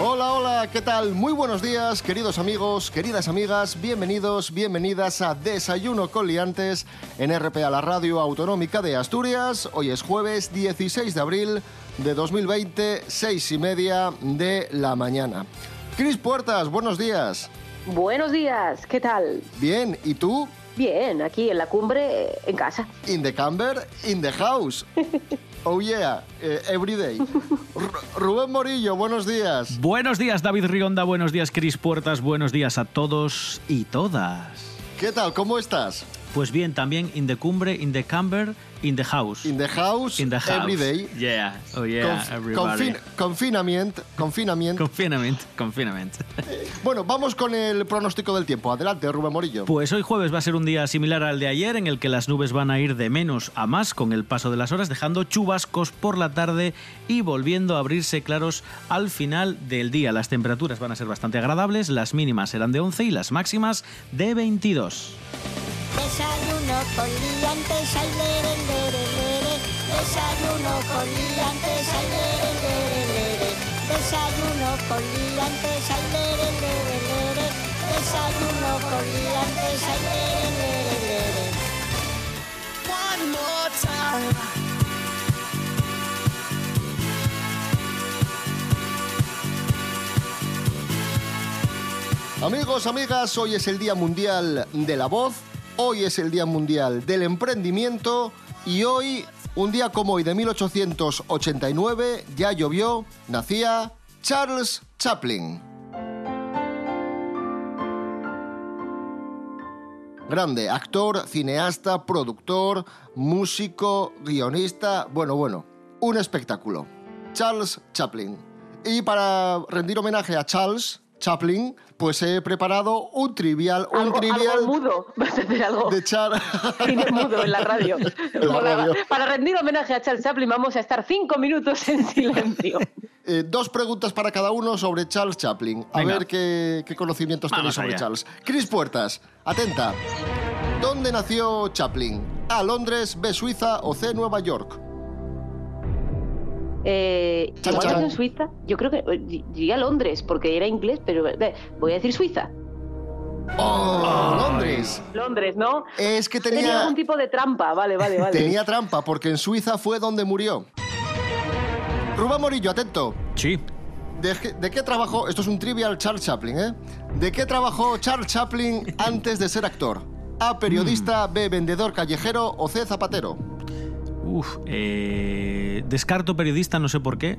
Hola, hola, ¿qué tal? Muy buenos días, queridos amigos, queridas amigas, bienvenidos, bienvenidas a Desayuno con Liantes en RPA, la radio autonómica de Asturias. Hoy es jueves 16 de abril de 2020, seis y media de la mañana. Cris Puertas, buenos días. Buenos días, ¿qué tal? Bien, ¿y tú? Bien, aquí en la cumbre, en casa. In the camber, in the house. Oh yeah, eh, every day. Rubén Morillo, buenos días. Buenos días, David Rionda. Buenos días, Cris Puertas. Buenos días a todos y todas. ¿Qué tal? ¿Cómo estás? Pues bien, también in the cumbre, in the camber, in the house. In the house, In the house. every day. Yeah, oh yeah, Conf- everybody. confin- confinamiento, confinamiento. Confinamiento, confinamiento. Bueno, vamos con el pronóstico del tiempo. Adelante, Rubén Morillo. Pues hoy jueves va a ser un día similar al de ayer, en el que las nubes van a ir de menos a más con el paso de las horas, dejando chubascos por la tarde y volviendo a abrirse claros al final del día. Las temperaturas van a ser bastante agradables, las mínimas serán de 11 y las máximas de 22. Desayuno con liantes, lere. Desayuno con liantes, ay, lere, lere, lere. Desayuno con liantes, ay, lere, lere, lere. Desayuno con liantes, ay, lere, lere, lere. One more time. Amigos, amigas, hoy es el Día Mundial de la Voz, hoy es el Día Mundial del Emprendimiento y hoy, un día como hoy de 1889, ya llovió, nacía Charles Chaplin. Grande, actor, cineasta, productor, músico, guionista, bueno, bueno, un espectáculo. Charles Chaplin. Y para rendir homenaje a Charles Chaplin, pues he preparado un trivial, un Algo, trivial algo mudo, vas a hacer algo. de Charles. Cine mudo en la radio. En la Para- radio. Para rendir homenaje a Charles Chaplin vamos a estar cinco minutos en silencio. Eh, dos preguntas para cada uno sobre Charles Chaplin. A Venga. ver qué, qué conocimientos Vamos tenéis sobre allá. Charles. Cris Puertas, atenta. ¿Dónde nació Chaplin? A, Londres, B, Suiza o C, Nueva York. Eh, igual en Suiza. Yo creo que eh, diría Londres porque era inglés, pero eh, voy a decir Suiza. ¡Oh! Londres. Londres, ¿no? Es que Tenía tenía, algún tipo de trampa, vale, vale, vale. tenía trampa porque en Suiza fue donde murió. Rubén Morillo, atento. Sí. ¿De, qué- de qué trabajó? Esto es un trivial Charles Chaplin, ¿eh? ¿De qué trabajó Charles Chaplin antes de ser actor? A, periodista, B, vendedor callejero o C, zapatero. Uf, eh, descarto periodista, no sé por qué,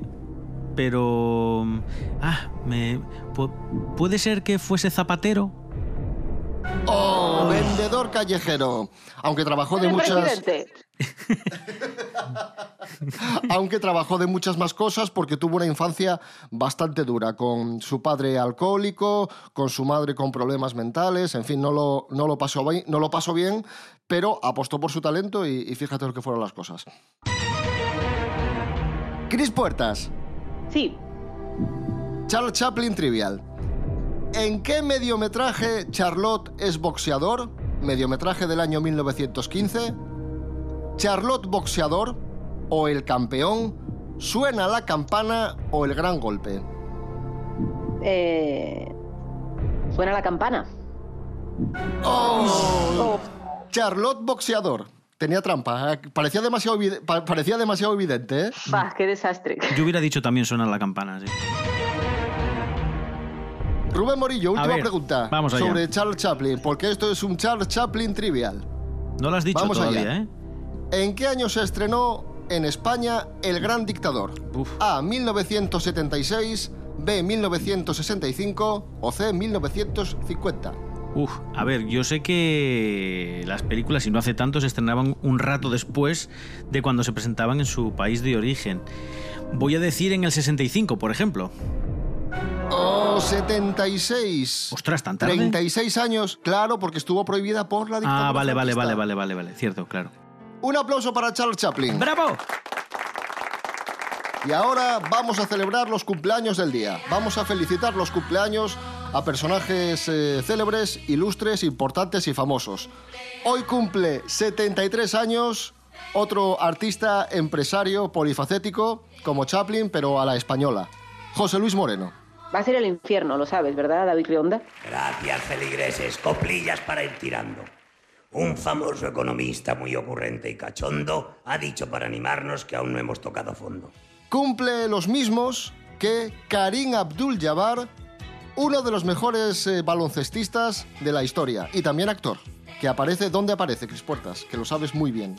pero... Ah, me, pu- ¿puede ser que fuese zapatero? ¡Oh! Vendedor callejero. Aunque trabajó de muchas. presidente. Aunque trabajó de muchas más cosas porque tuvo una infancia bastante dura, con su padre alcohólico, con su madre con problemas mentales, en fin, no lo, no lo, pasó, bien, no lo pasó bien, pero apostó por su talento y, y fíjate lo que fueron las cosas. Cris Puertas, Sí, Charles Chaplin Trivial. ¿En qué mediometraje Charlotte es boxeador? Mediometraje del año 1915. Charlotte boxeador o el campeón. Suena la campana o el gran golpe. eh, suena la campana. ¡Oh! Charlotte boxeador. Tenía trampa. ¿eh? Parecía demasiado, parecía demasiado evidente, ¿eh? Bah, qué desastre. Yo hubiera dicho también suena la campana, sí. Rubén Morillo, última ver, pregunta vamos allá. sobre Charles Chaplin, porque esto es un Charles Chaplin trivial. No lo has dicho Vamos todavía, allá. ¿eh? ¿En qué año se estrenó en España El Gran Dictador? Uf. A. 1976, B. 1965 o C. 1950. Uf, a ver, yo sé que las películas, y no hace tanto, se estrenaban un rato después de cuando se presentaban en su país de origen. Voy a decir en el 65, por ejemplo. Oh, 76. Ostras, tan tarde. 36 años, claro, porque estuvo prohibida por la dictadura. Ah, vale, vale, vale, vale, vale, vale, cierto, claro. Un aplauso para Charles Chaplin. ¡Bravo! Y ahora vamos a celebrar los cumpleaños del día. Vamos a felicitar los cumpleaños a personajes eh, célebres, ilustres, importantes y famosos. Hoy cumple 73 años otro artista, empresario, polifacético, como Chaplin, pero a la española. José Luis Moreno. Va a ser el infierno, lo sabes, ¿verdad, David Rionda? Gracias, feligreses. Coplillas para ir tirando. Un famoso economista muy ocurrente y cachondo ha dicho para animarnos que aún no hemos tocado fondo. Cumple los mismos que Karim Abdul-Jabbar, uno de los mejores eh, baloncestistas de la historia y también actor. Que aparece, ¿dónde aparece, Cris Puertas? Que lo sabes muy bien.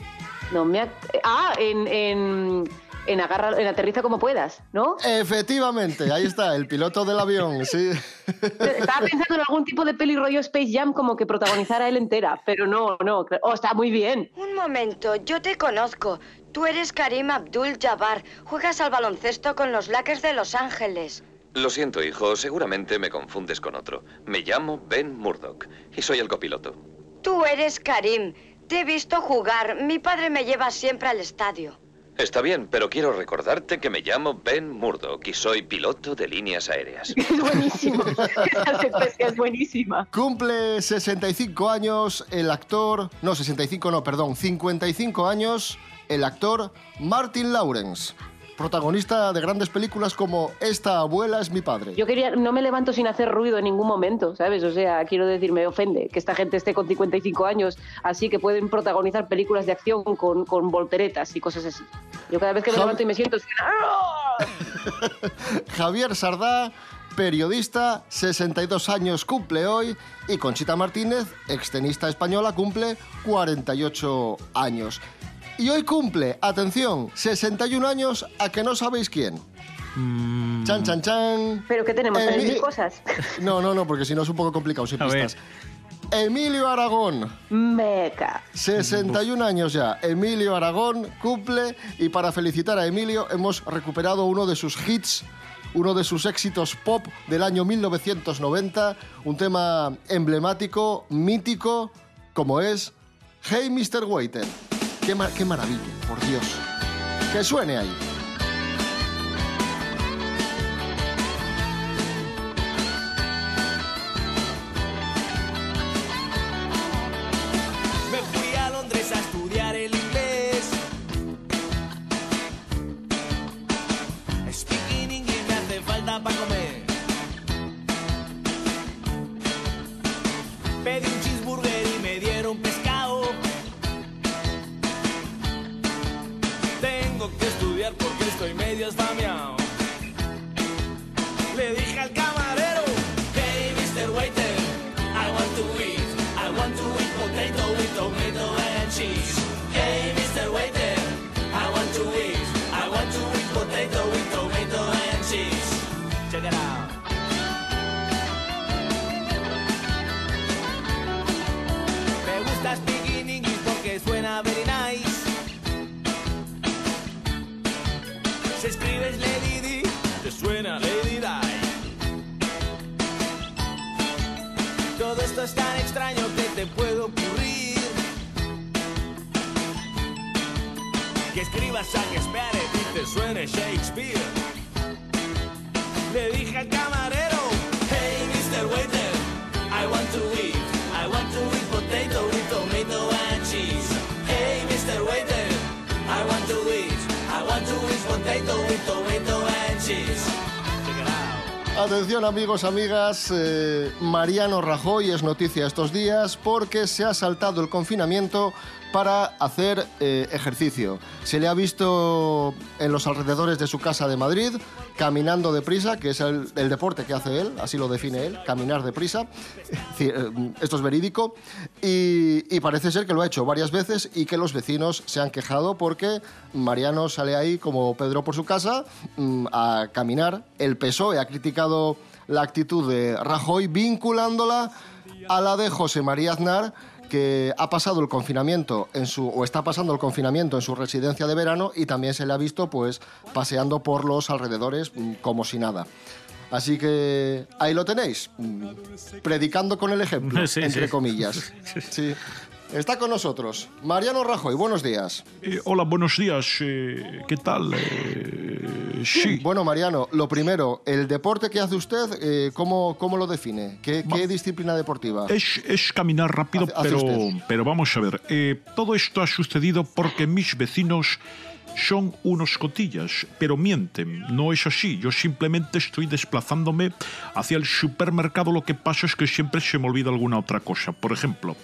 No me ha- Ah, en, en, en, agarra, en Aterriza como puedas, ¿no? Efectivamente, ahí está, el piloto del avión, sí. Estaba pensando en algún tipo de peli rollo Space Jam como que protagonizara él entera, pero no, no. Oh, está muy bien. Un momento, yo te conozco. Tú eres Karim Abdul Jabbar. Juegas al baloncesto con los Lakers de Los Ángeles. Lo siento, hijo, seguramente me confundes con otro. Me llamo Ben Murdoch y soy el copiloto. Tú eres Karim. Te he visto jugar. Mi padre me lleva siempre al estadio. Está bien, pero quiero recordarte que me llamo Ben Murdoch y soy piloto de líneas aéreas. Es buenísimo. Es buenísima. Cumple 65 años el actor, no, 65 no, perdón, 55 años el actor Martin Lawrence, protagonista de grandes películas como Esta abuela es mi padre. Yo quería, no me levanto sin hacer ruido en ningún momento, ¿sabes? O sea, quiero decir, me ofende que esta gente esté con 55 años, así que pueden protagonizar películas de acción con, con volteretas y cosas así. Yo cada vez que me Javi- levanto y me siento... Javier Sardá, periodista, 62 años cumple hoy y Conchita Martínez, extenista española, cumple 48 años. Y hoy cumple, atención, 61 años a que no sabéis quién. Mm, Chan, chan, chan. Pero que tenemos Emi- mil cosas. No, no, no, porque si no es un poco complicado sin A ver. pistas. Emilio Aragón, Meca. 61 años ya. Emilio Aragón cumple y para felicitar a Emilio hemos recuperado uno de sus hits, uno de sus éxitos pop del año 1990, un tema emblemático, mítico, como es Hey Mr. Waiter. Qué, ma- qué maravilla, por Dios. Que suene ahí. Want to eat potato with tomato and cheese. Hey Mr. Waiter, I want to eat, I want to eat potato with tomato and cheese. Check it out. Me gusta speaking English porque suena very nice. Si escribes Lady Di, te suena Lady Di. Todo esto es tan extraño que te puede ocurrir. Que escribas Shakespeare y te suene Shakespeare. Le dije al camarero, hey Mr. Waiter, I want to eat, I want to eat potato with tomato and cheese. Hey Mr. Waiter, I want to eat, I want to eat potato with tomato and cheese. Atención amigos, amigas, eh, Mariano Rajoy es noticia estos días porque se ha saltado el confinamiento para hacer eh, ejercicio. Se le ha visto en los alrededores de su casa de Madrid caminando deprisa, que es el, deporte que hace él, así lo define él, caminar deprisa. Eh, Esto es verídico. Y, y parece ser que lo ha hecho varias veces y que los vecinos se han quejado porque Mariano sale ahí como Pedro por su casa mm, a caminar. El PSOE ha criticado la actitud de Rajoy vinculándola a la de José María Aznar que ha pasado el confinamiento en su o está pasando el confinamiento en su residencia de verano y también se le ha visto pues paseando por los alrededores mm, como si nada. Así que ahí lo tenéis, mm, predicando con el ejemplo, Sí, entre sí. comillas. Sí. Está con nosotros Mariano Rajoy, buenos días. Eh, hola, buenos días. eh, ¿Qué tal? Eh, sí. Bueno, Mariano, lo primero, el deporte que hace usted, eh, ¿cómo, cómo lo define? ¿Qué, qué disciplina deportiva? Es, es caminar rápido, Hace- hace pero, pero vamos a ver. eh, todo esto ha sucedido porque mis vecinos son unos cotillas, pero mienten. No es así. Yo simplemente estoy desplazándome hacia el supermercado. Lo que pasa es que siempre se me olvida alguna otra cosa. Por ejemplo,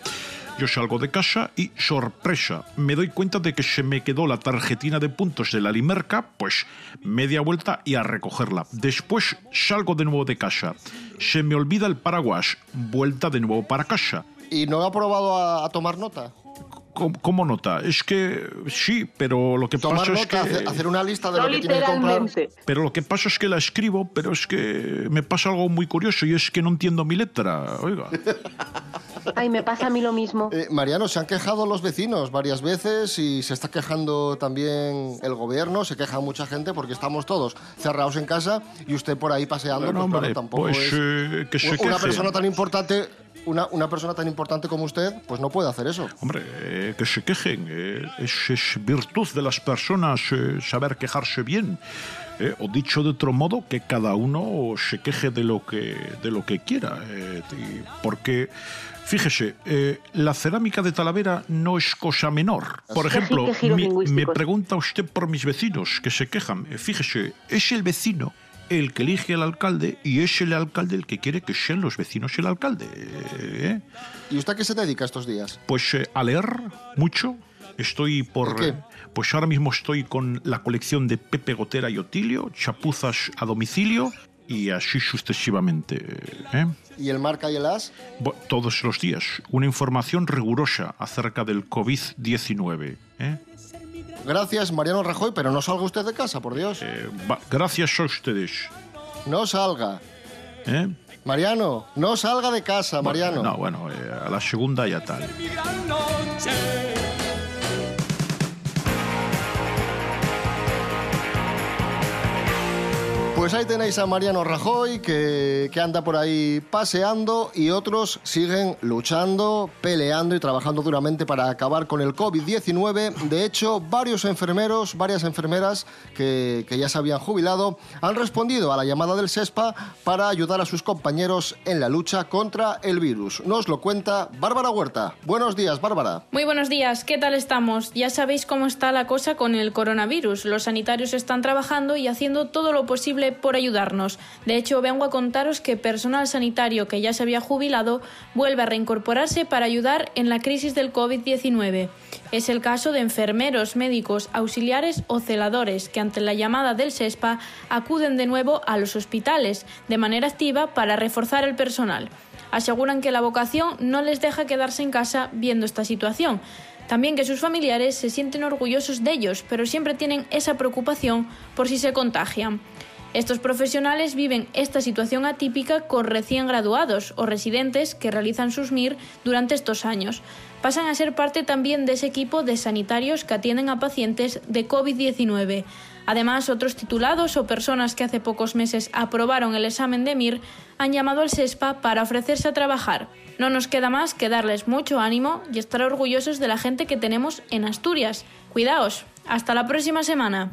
yo salgo de casa y, sorpresa, me doy cuenta de que se me quedó la tarjetina de puntos de la limerca, pues media vuelta y a recogerla. Después salgo de nuevo de casa. Se me olvida el paraguas, vuelta de nuevo para casa. ¿Y no ha probado a, a tomar nota? ¿Cómo, cómo nota? Es que sí, pero lo que Tomar pasa es que... nota, hacer, una lista de No lo que tiene que comprar. Pero lo que pasa es que la escribo, pero es que me pasa algo muy curioso y es que no entiendo mi letra. Oiga. Ay, me pasa a mí lo mismo. Eh, Mariano, se han quejado los vecinos varias veces y se está quejando también el gobierno, se queja mucha gente porque estamos todos cerrados en casa y usted por ahí paseando, Bueno, pues, claro, hombre, tampoco pues, es... eh, que se una queje. persona tan importante, una, una persona tan importante como usted, pues no puede hacer eso. Hombre, eh, que se quejen. eh, es, es virtud de las personas eh, saber quejarse bien. eh, o dicho de otro modo, que cada uno se queje de lo que, de lo que quiera. eh, y- porque, fíjese, eh, la cerámica de Talavera no es cosa menor. Por ejemplo, mi- me pregunta usted por mis vecinos que se quejan. Eh, Fíjese, es el vecino el que elige al alcalde y es el alcalde el que quiere que sean los vecinos el alcalde. eh, ¿Y usted a qué se dedica estos días? pues eh, a leer mucho. Estoy por. ¿De qué? Pues ahora mismo estoy con la colección de Pepe Gotera y Otilio, chapuzas a domicilio y así sucesivamente. ¿eh? ¿Y el marca y el as? Todos los días. Una información rigurosa acerca del COVID-19. ¿eh? Gracias, Mariano Rajoy, pero no salga usted de casa, por Dios. Eh, gracias a ustedes. No salga. ¿eh? Mariano, no salga de casa, Mariano. No, bueno, eh, a la segunda ya tal. Pues ahí tenéis a Mariano Rajoy que, que anda por ahí paseando y otros siguen luchando, peleando y trabajando duramente para acabar con el COVID-19. De hecho, varios enfermeros, varias enfermeras que, que ya se habían jubilado han respondido a la llamada del SESPA para ayudar a sus compañeros en la lucha contra el virus. Nos lo cuenta Bárbara Huerta. Buenos días, Bárbara. Muy buenos días, ¿qué tal estamos? Ya sabéis cómo está la cosa con el coronavirus. Los sanitarios están trabajando y haciendo todo lo posible por ayudarnos. De hecho, vengo a contaros que personal sanitario que ya se había jubilado vuelve a reincorporarse para ayudar en la crisis del COVID-19. Es el caso de enfermeros, médicos, auxiliares o celadores que ante la llamada del SESPA acuden de nuevo a los hospitales de manera activa para reforzar el personal. Aseguran que la vocación no les deja quedarse en casa viendo esta situación. También que sus familiares se sienten orgullosos de ellos, pero siempre tienen esa preocupación por si se contagian. Estos profesionales viven esta situación atípica con recién graduados o residentes que realizan sus MIR durante estos años. Pasan a ser parte también de ese equipo de sanitarios que atienden a pacientes de COVID-19. Además, otros titulados o personas que hace pocos meses aprobaron el examen de MIR han llamado al SESPA para ofrecerse a trabajar. No nos queda más que darles mucho ánimo y estar orgullosos de la gente que tenemos en Asturias. Cuidaos. Hasta la próxima semana.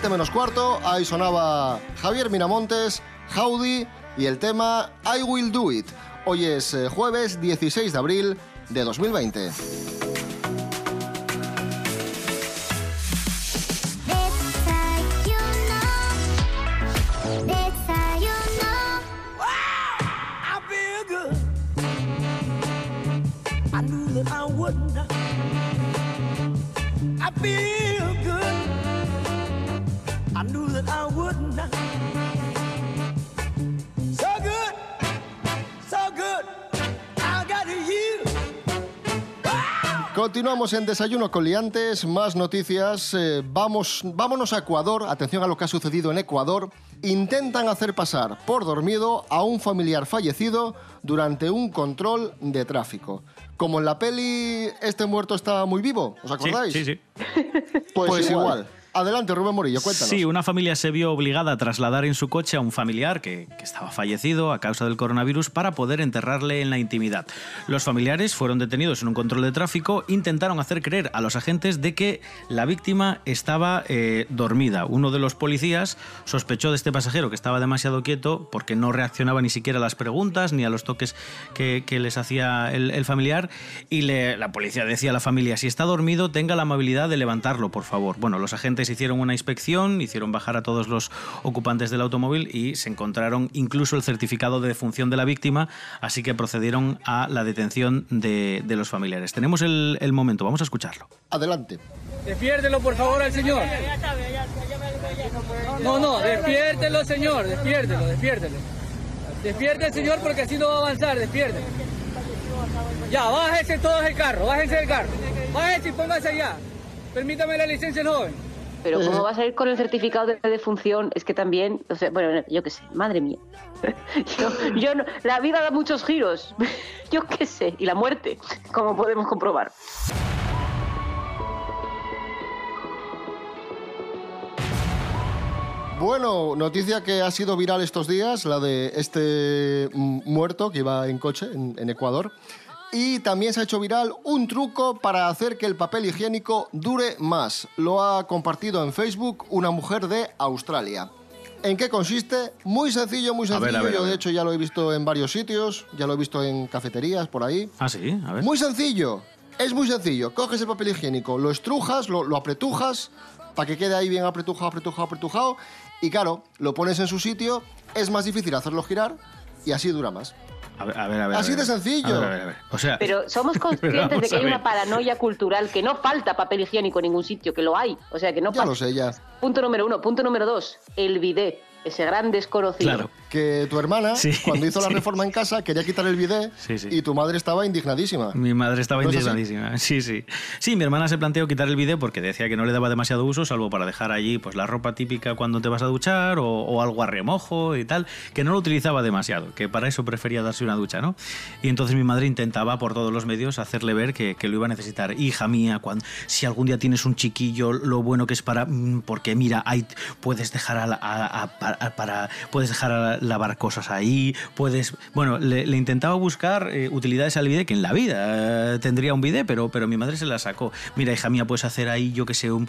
7 menos cuarto, ahí sonaba Javier Miramontes, Howdy y el tema I Will Do It. Hoy es eh, jueves 16 de abril de 2020. I feel Continuamos en Desayuno con Liantes, más noticias. Eh, vamos, vámonos a Ecuador. Atención a lo que ha sucedido en Ecuador. Intentan hacer pasar por dormido a un familiar fallecido durante un control de tráfico. Como en la peli Este muerto está muy vivo, ¿os acordáis? Sí, sí. Pues, igual. Adelante, Rubén Morillo, cuéntanos. Sí, una familia se vio obligada a trasladar en su coche a un familiar que, que estaba fallecido a causa del coronavirus para poder enterrarle en la intimidad. Los familiares fueron detenidos en un control de tráfico, intentaron hacer creer a los agentes de que la víctima estaba eh, dormida. Uno de los policías sospechó de este pasajero que estaba demasiado quieto porque no reaccionaba ni siquiera a las preguntas ni a los toques que, que les hacía el, el familiar y le- la policía decía a la familia, si está dormido, tenga la amabilidad de levantarlo, por favor. Bueno, los agentes hicieron una inspección, hicieron bajar a todos los ocupantes del automóvil y se encontraron incluso el certificado de defunción de la víctima, así que procedieron a la detención de, de los familiares. Tenemos el, el momento, vamos a escucharlo. Adelante. Despiértelo, por favor, al señor. No, no, despiértelo, señor, despiértelo, despiértelo. Despierte señor porque así no va a avanzar, despiértelo. Ya, bájese todos del carro, bájense del carro. Bájese y póngase allá. Permítame la licencia, el joven. Pero ¿cómo vas a ir con el certificado de defunción? Es que también, o sea, bueno, yo qué sé, madre mía. Yo, yo no- la vida da muchos giros, yo qué sé, y la muerte, como podemos comprobar. Bueno, noticia que ha sido viral estos días, la de este muerto que iba en coche en, en Ecuador. Y también se ha hecho viral un truco para hacer que el papel higiénico dure más. Lo ha compartido en Facebook una mujer de Australia. ¿En qué consiste? Muy sencillo, muy A ver, sencillo. a ver, a Yo de ver. hecho ya lo he visto en varios sitios, ya lo he visto en cafeterías por ahí. Ah, sí, a ver. Muy sencillo. Es muy sencillo. Coges el papel higiénico, lo estrujas, lo, lo apretujas, para que quede ahí bien apretujado, apretujado, apretujado. Y claro, lo pones en su sitio, es más difícil hacerlo girar y así dura más. A ver, a ver, a ver, a Así ver. de sencillo. A ver, a ver, a ver. O sea, Pero somos conscientes de que hay una paranoia cultural, que no falta papel higiénico en ningún sitio, que lo hay. O sea, que no Ya falta. lo sé, ya. Punto número uno. Punto número dos, el bidet, ese gran desconocido. Que tu hermana, Sí, cuando hizo la sí. reforma en casa, quería quitar el bidet Sí, sí. y tu madre estaba indignadísima. Mi madre estaba ¿No es indignadísima. Sí, sí. Sí, mi hermana se planteó quitar el vídeo porque decía que no le daba demasiado uso, salvo para dejar allí pues la ropa típica cuando te vas a duchar o, o algo a remojo y tal, que no lo utilizaba demasiado, que para eso prefería darse una ducha, ¿no? Y entonces mi madre intentaba por todos los medios hacerle ver que, que lo iba a necesitar. Hija mía, cuando, si algún día tienes un chiquillo, lo bueno que es para... mm, Porque mira, ahí puedes dejar a, la- a- a- puedes dejar lavar cosas ahí, puedes... Bueno, le, intentaba buscar eh, utilidades al bidet, que en la vida eh, tendría un bidet, pero, pero mi madre se la sacó. Mira, hija mía, puedes hacer ahí, yo que sé, un,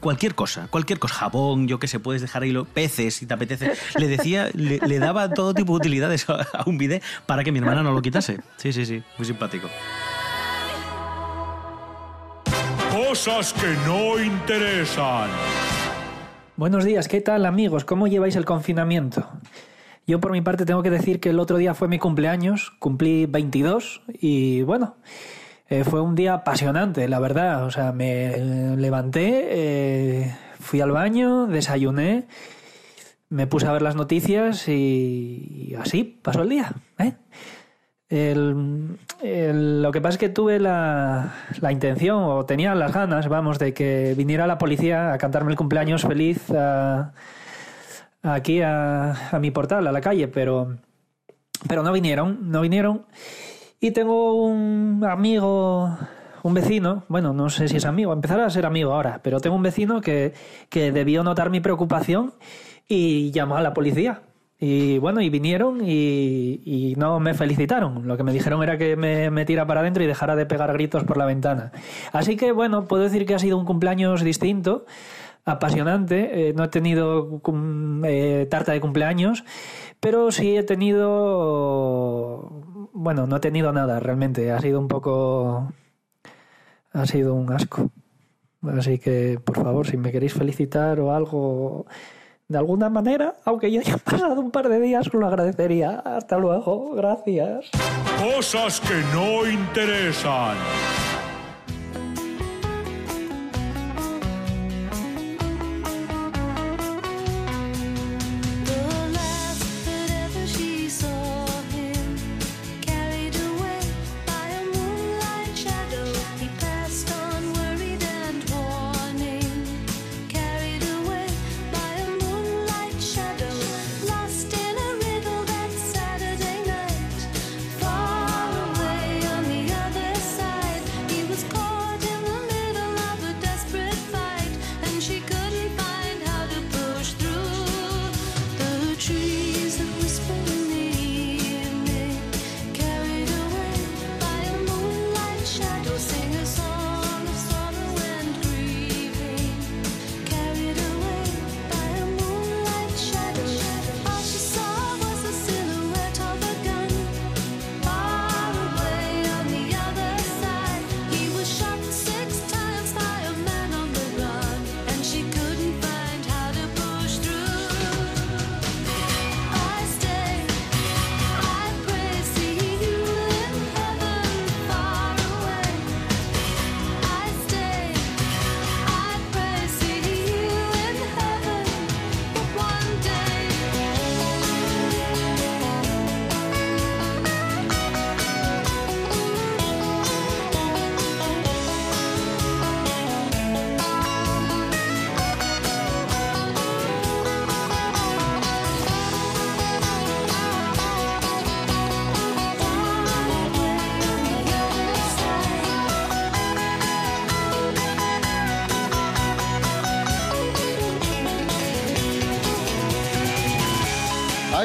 cualquier cosa, cualquier cosa, jabón, yo que sé, puedes dejar ahí los peces si te apetece. Le decía, le, daba todo tipo de utilidades a, un bidet para que mi hermana no lo quitase. Sí, sí, sí, muy simpático. Cosas que no interesan. Buenos días, ¿qué tal amigos? ¿Cómo lleváis el confinamiento? Yo por mi parte tengo que decir que el otro día fue mi cumpleaños, cumplí 22 y bueno, eh, fue un día apasionante, la verdad. O sea, me eh, levanté, eh, fui al baño, desayuné, me puse a ver las noticias y, y así pasó el día. ¿eh? El- lo que pasa es que tuve la, intención, o tenía las ganas, vamos, de que viniera la policía a cantarme el cumpleaños feliz aquí a, a mi portal, a la calle, pero, pero no vinieron, no vinieron. Y tengo un amigo, un vecino, bueno, no sé si es amigo, empezará a ser amigo ahora, pero tengo un vecino que, que debió notar mi preocupación y llamó a la policía. Y bueno, y vinieron y, y no me felicitaron. Lo que me dijeron era que me metiera para adentro y dejara de pegar gritos por la ventana. Así que bueno, puedo decir que ha sido un cumpleaños distinto. apasionante. Eh, no he tenido eh, tarta de cumpleaños, pero sí he tenido... Bueno, no he tenido nada realmente. Ha sido un poco... Ha sido un asco. Así que, por favor, si me queréis felicitar o algo de alguna manera, aunque ya haya pasado un par de días, lo agradecería. Hasta luego, gracias. Cosas que no interesan.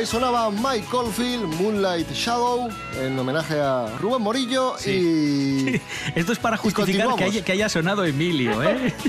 Ahí sonaba Mike Caulfield, Moonlight Shadow, en homenaje a Rubén Morillo y... Esto es para justificar que continuamos. haya, que haya sonado Emilio, ¿eh?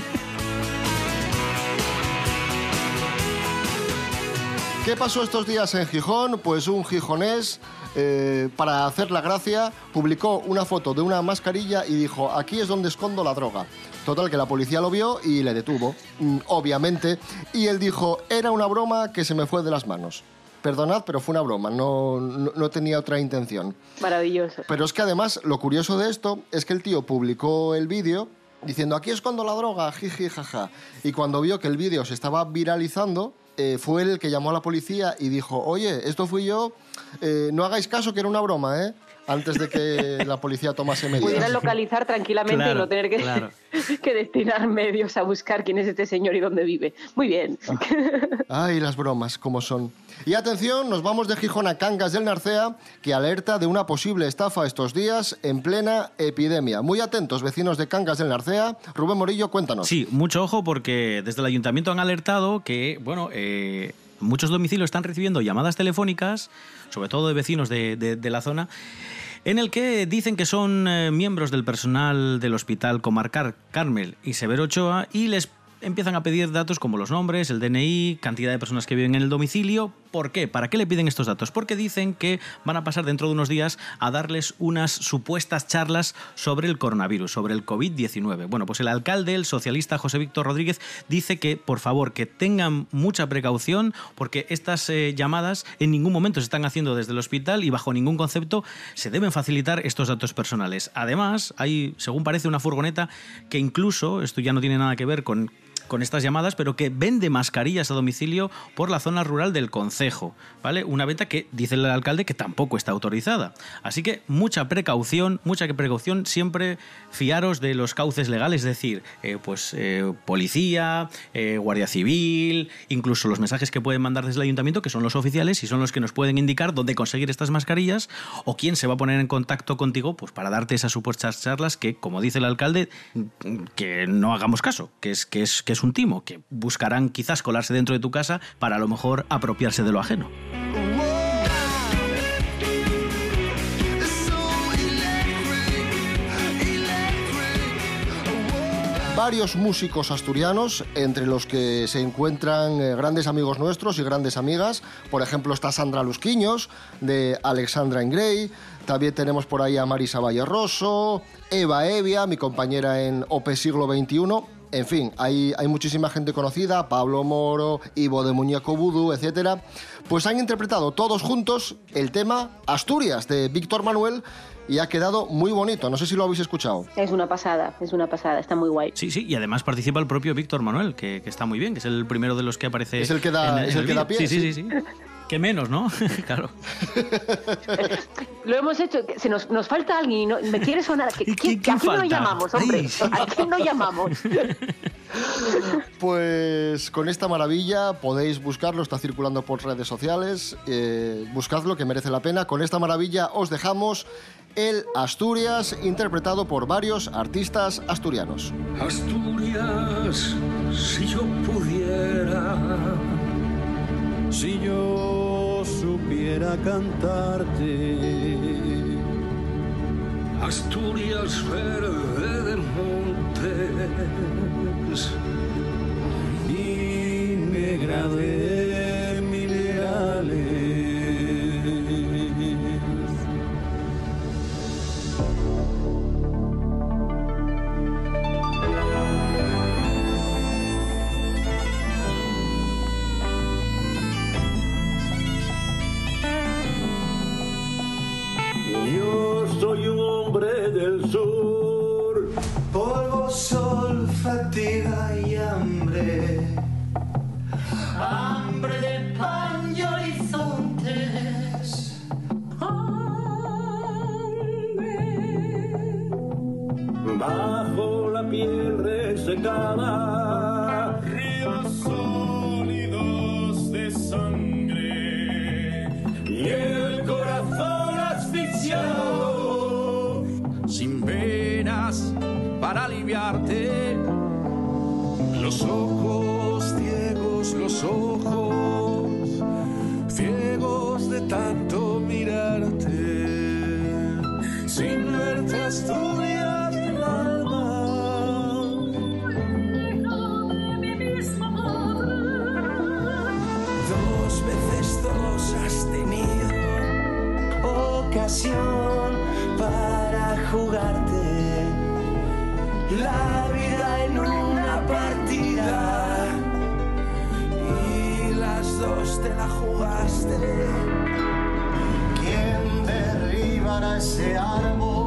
¿Qué pasó estos días en Gijón? Pues un gijonés, eh, para hacer la gracia, publicó una foto de una mascarilla y dijo, aquí es donde escondo la droga. Total, que la policía lo vio y le detuvo, mm, obviamente, y él dijo, era una broma que se me fue de las manos. Perdonad, pero fue una broma, no, no, no tenía otra intención. Maravilloso. Pero es que además lo curioso de esto es que el tío publicó el vídeo diciendo aquí escondo la droga, jiji, jaja. Y cuando vio que el vídeo se estaba viralizando, eh, fue él el que llamó a la policía y dijo, oye, esto fui yo, eh, no hagáis caso que era una broma, ¿eh? Antes de que la policía tomase medidas. Pudieran localizar tranquilamente Claro, y no tener que, claro. que destinar medios a buscar quién es este señor y dónde vive. Muy bien. Ay, las bromas, como son. Y atención, nos vamos de Gijón a Cangas del Narcea, que alerta de una posible estafa estos días en plena epidemia. Muy atentos, vecinos de Cangas del Narcea. Rubén Morillo, cuéntanos. Sí, mucho ojo porque desde el ayuntamiento han alertado que, bueno, eh, muchos domicilios están recibiendo llamadas telefónicas, sobre todo de vecinos de, de- la zona, en el que dicen que son eh, miembros del personal del Hospital Comarcal Carmel y Severo Ochoa y les empiezan a pedir datos como los nombres, el DNI, cantidad de personas que viven en el domicilio. ¿Por qué? ¿Para qué le piden estos datos? Porque dicen que van a pasar dentro de unos días a darles unas supuestas charlas sobre el coronavirus, sobre el COVID-19. Bueno, pues el alcalde, el socialista José Víctor Rodríguez, dice que por favor que tengan mucha precaución porque estas eh, llamadas en ningún momento se están haciendo desde el hospital y bajo ningún concepto se deben facilitar estos datos personales. Además, hay, según parece, una furgoneta que incluso, esto ya no tiene nada que ver con con estas llamadas, pero que vende mascarillas a domicilio por la zona rural del concejo, ¿vale? Una venta que dice el alcalde que tampoco está autorizada. Así que mucha precaución, mucha precaución, siempre fiaros de los cauces legales, es decir, eh, pues eh, policía, eh, guardia civil, incluso los mensajes que pueden mandar desde el ayuntamiento, que son los oficiales y son los que nos pueden indicar dónde conseguir estas mascarillas o quién se va a poner en contacto contigo, pues para darte esas supuestas charlas que, como dice el alcalde, que no hagamos caso, que es que es es un timo, que buscarán quizás colarse dentro de tu casa para a lo mejor apropiarse de lo ajeno. varios músicos asturianos, entre los que se encuentran eh, grandes amigos nuestros y grandes amigas. Por ejemplo, está Sandra Lusquiños, de Alexandra en. También tenemos por ahí a Marisa Valle Rosso, Eva Evia, mi compañera en OP Siglo XXI. En fin, hay, hay muchísima gente conocida, Pablo Moro, Ivo de Muñeco Vudú, etcétera. Pues han interpretado todos juntos el tema Asturias de Víctor Manuel y ha quedado muy bonito. No sé si lo habéis escuchado. Es una pasada, es una pasada, está muy guay. Sí, sí, y además participa el propio Víctor Manuel, que, que está muy bien, que es el primero de los que aparece. Es el que da- en- es en el que da pie, Sí, sí, sí. sí. Que menos, ¿no? claro. Lo hemos hecho, se nos, nos falta alguien y no, me quiere sonar. Que- que ¿A quién no llamamos, hombre? Ay, sí. ¿A quién no llamamos? Pues con esta maravilla podéis buscarlo, está circulando por redes sociales. eh, buscadlo, que merece la pena. Con esta maravilla os dejamos el Asturias, interpretado por varios artistas asturianos. Asturias, si yo pudiera, Si yo supiera cantarte, Asturias verde de montes y negra de down la vida en una partida y las dos te la jugaste. ¿Quién derribará ese árbol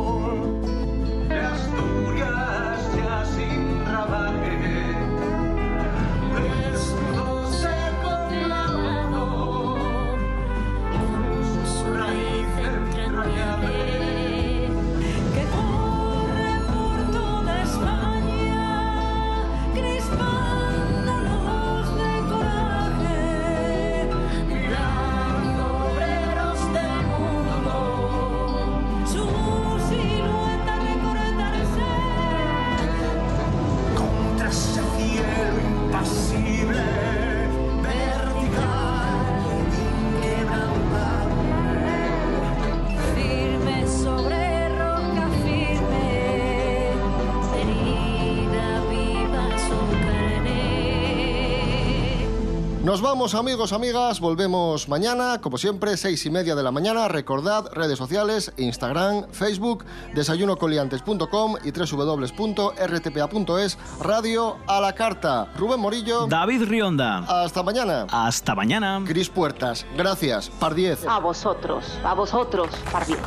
Nos vamos amigos, amigas, volvemos mañana, como siempre, seis y media de la mañana. Recordad, redes sociales, Instagram, Facebook, desayunocoliantes.com y www.rtpa.es, radio a la carta. Rubén Morillo. David Rionda. Hasta mañana. Hasta mañana. Cris Puertas. Gracias. Par 10. A vosotros, a vosotros, par diez.